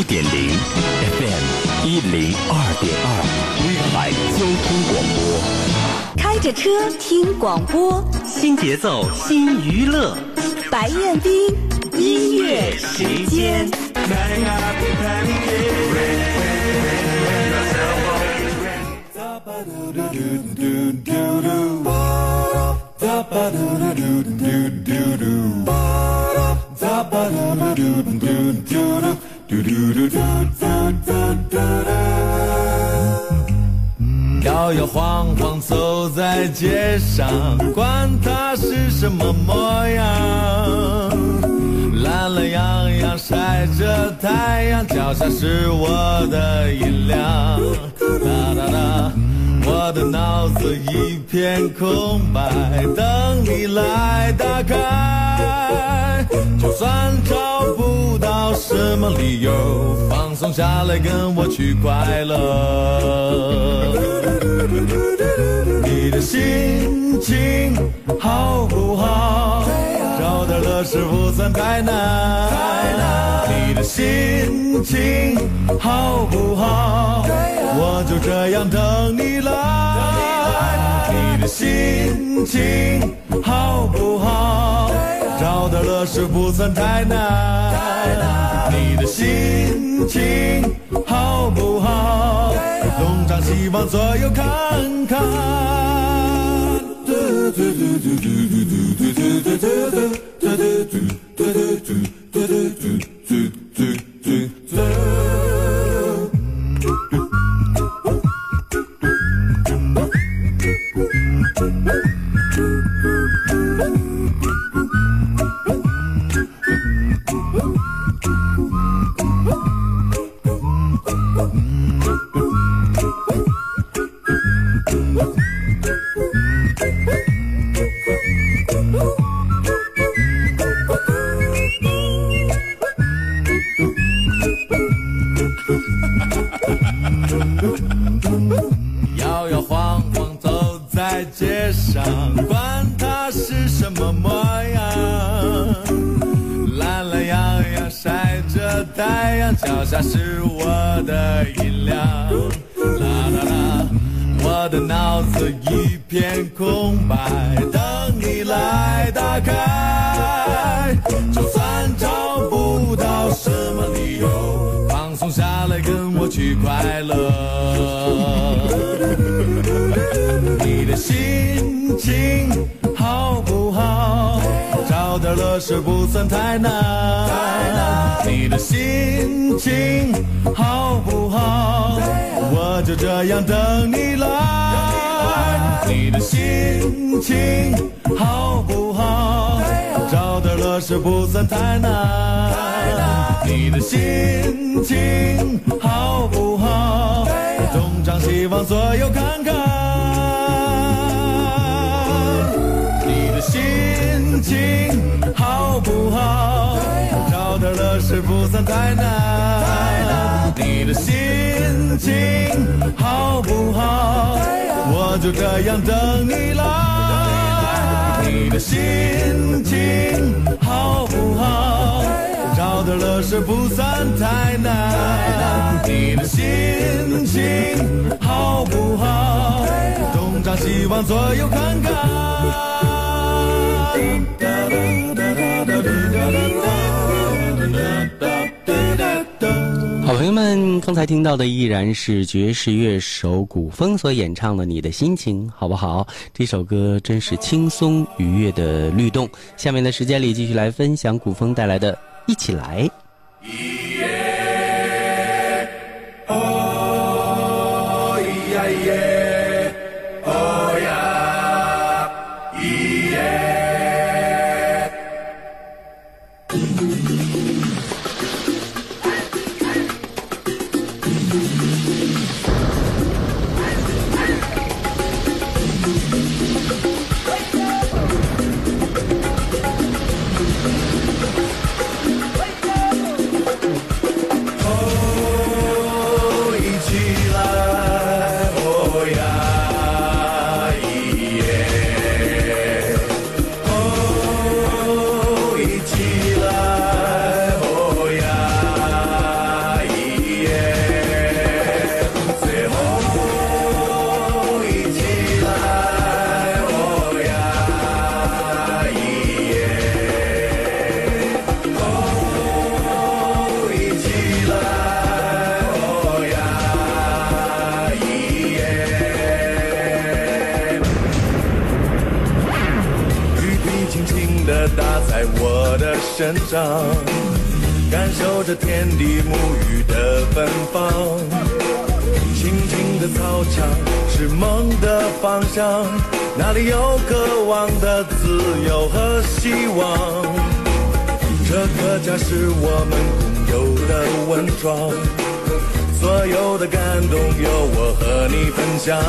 五点零，FM 一零二点二，威海交通广播。开着车听广播，新节奏新娱乐，白彦斌音乐时间。摇摇晃晃走在街上，管它是什么模样。懒懒洋洋晒着太阳，脚下是我的音量。哒哒哒，我的脑子一片空白，等你来打开。就算找不到什么理由，放松下来跟我去快乐。你的心情好不好？找点乐事不算太难。你的心情好不好？我就这样等你来。你的心情好不好？找到乐事不算太难。你的心情好不好？东张西望左右看看。嘟嘟嘟嘟嘟嘟嘟嘟嘟嘟嘟嘟嘟嘟嘟嘟摇摇晃晃走在街上，管它是什么模样。懒懒洋洋晒着太阳，脚下是我的音量。啦啦啦，我的脑子一片空白，等你来打开。我去快乐。你的心情好不好？找点乐事不算太难。你的心情好不好？我就这样等你来。你的心情好不好？找点乐事不算太难。你的心情？左右看看。你的心情好不好？找点乐事不算太难。你的心情好不好？我就这样等你来。你的心情好不好？找点乐事不算太难。你的心情好不好？东张西望，左右看看。朋友们，刚才听到的依然是爵士乐手古风所演唱的《你的心情好不好》。这首歌真是轻松愉悦的律动。下面的时间里，继续来分享古风带来的《一起来》。成长感受着天地沐浴的芬芳青青的操场是梦的方向。那里有渴望的自由和希望？这个家是我们共有的温床所有的感动由我和你分享。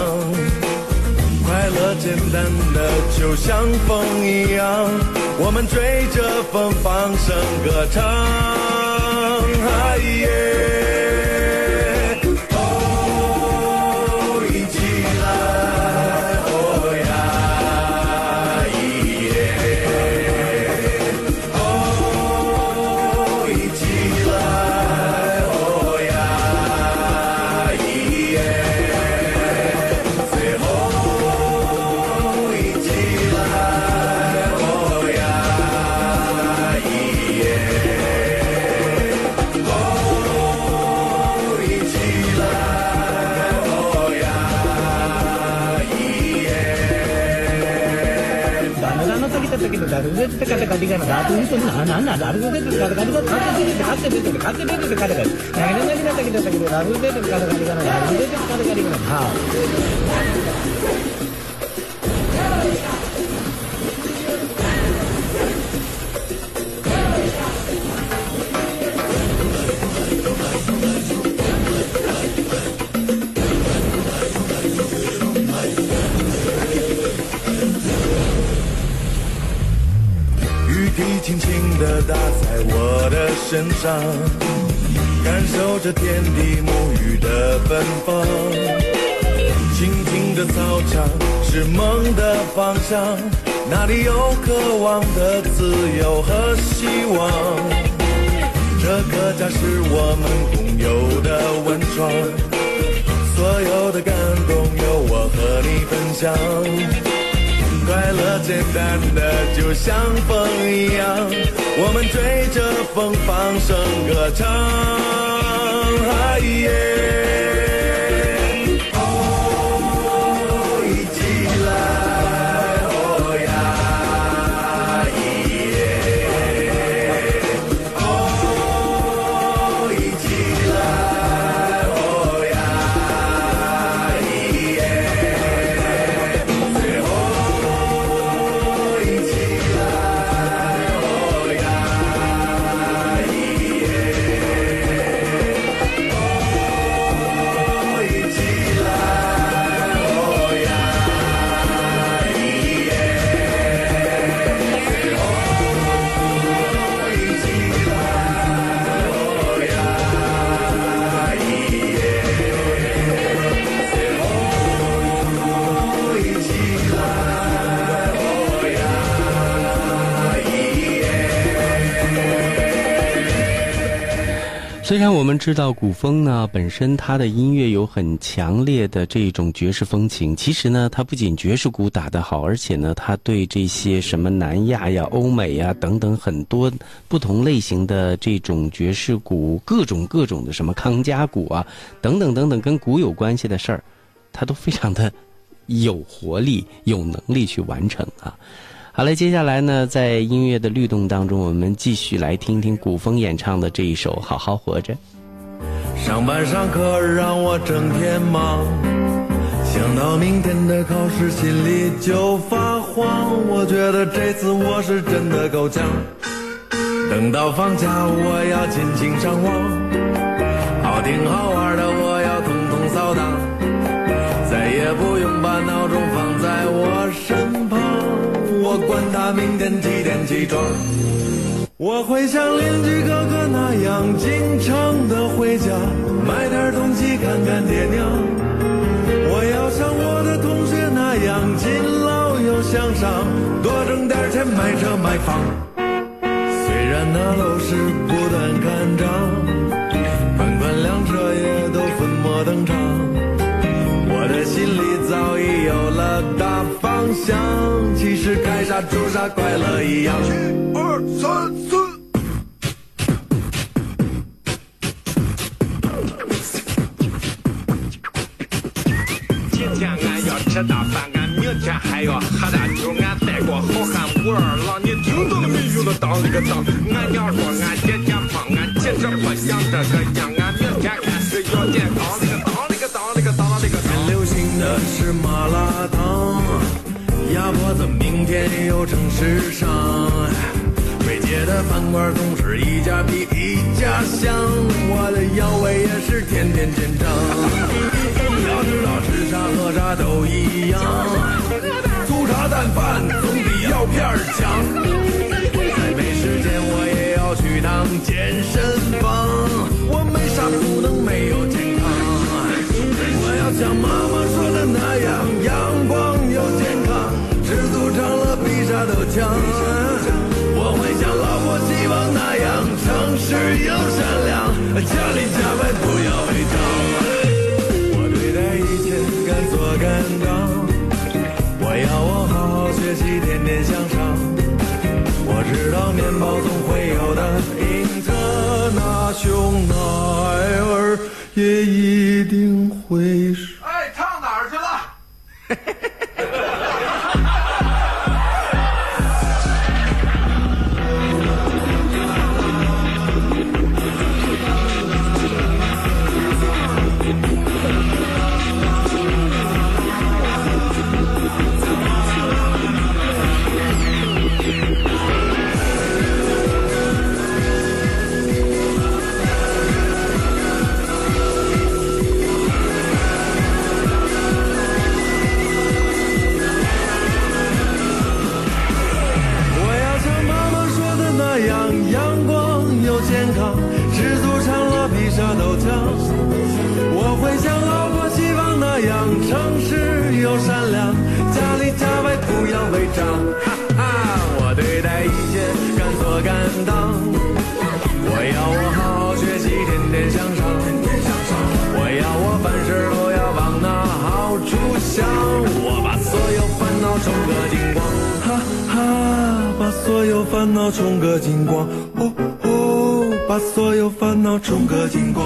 快乐简单的就像风一样，我们追着风放声歌唱。嗨耶。kita dari itu kita kata kata kan datu itu nah nah nah dari itu kita kata kata kata itu kata itu kata itu kita kata kata nah ini lagi kita kita dari itu kita kata kata kan dari itu kita kata kata kan ha 轻轻地打在我的身上，感受着天地沐浴的芬芳。青青的操场是梦的方向，那里有渴望的自由和希望。这个家是我们共有的温床，所有的感动由我和你分享。快乐简单的就像风一样，我们追着风放声歌唱。嗨耶！虽然我们知道古风呢本身它的音乐有很强烈的这种爵士风情，其实呢它不仅爵士鼓打得好，而且呢它对这些什么南亚呀、欧美呀等等很多不同类型的这种爵士鼓，各种各种的什么康佳鼓啊等等等等跟鼓有关系的事儿，它都非常的有活力、有能力去完成啊。好了，接下来呢，在音乐的律动当中，我们继续来听听古风演唱的这一首《好好活着》。上班上课让我整天忙，想到明天的考试心里就发慌。我觉得这次我是真的够呛。等到放假我要尽情上网，好听好玩的我要统统扫荡，明天几点起床。我会像邻居哥哥那样经常的回家，买点东西看看爹娘。我要像我的同学那样勤劳又向上，多挣点钱买车买房。虽然那楼市不断看涨，款款辆车也都粉墨登场。大方向，其实该啥住啥，快乐一样。一二三四。今天俺要吃大饭，俺明天还要喝大酒，俺带过好汉武二郎，你听到了没有？那当了个当，俺娘说俺天天胖，俺其实不想这个样，俺明天开始要健康。那个当那个当那个当那个当。流行的是麻辣烫，鸭脖子明天又成时尚。北街的饭馆总是一家比一家香，我的腰围也是天天见长。要知道吃啥喝啥都一样，粗茶淡饭总比药片儿强。再没时间我也要去趟健身房，我没啥不能没有健康。我要像妈强。我会像老婆希望那样，诚实又善良，家里家外不要违章。我对待一切敢做敢当，我要我好好学习，天天向上。我知道面包总会有的，英特那熊孩儿也一定会诚实又善良，家里家外不要违章。哈哈，我对待一切敢做敢当，我要我好好学习，天天向上。我要我凡事都要往那好处想，我把所有烦恼冲个精光，哈哈，把所有烦恼冲个精光，哦哦，把所有烦恼冲个精光。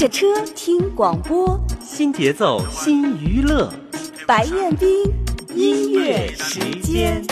着车听广播，新节奏，新娱乐，白彦斌音乐时间。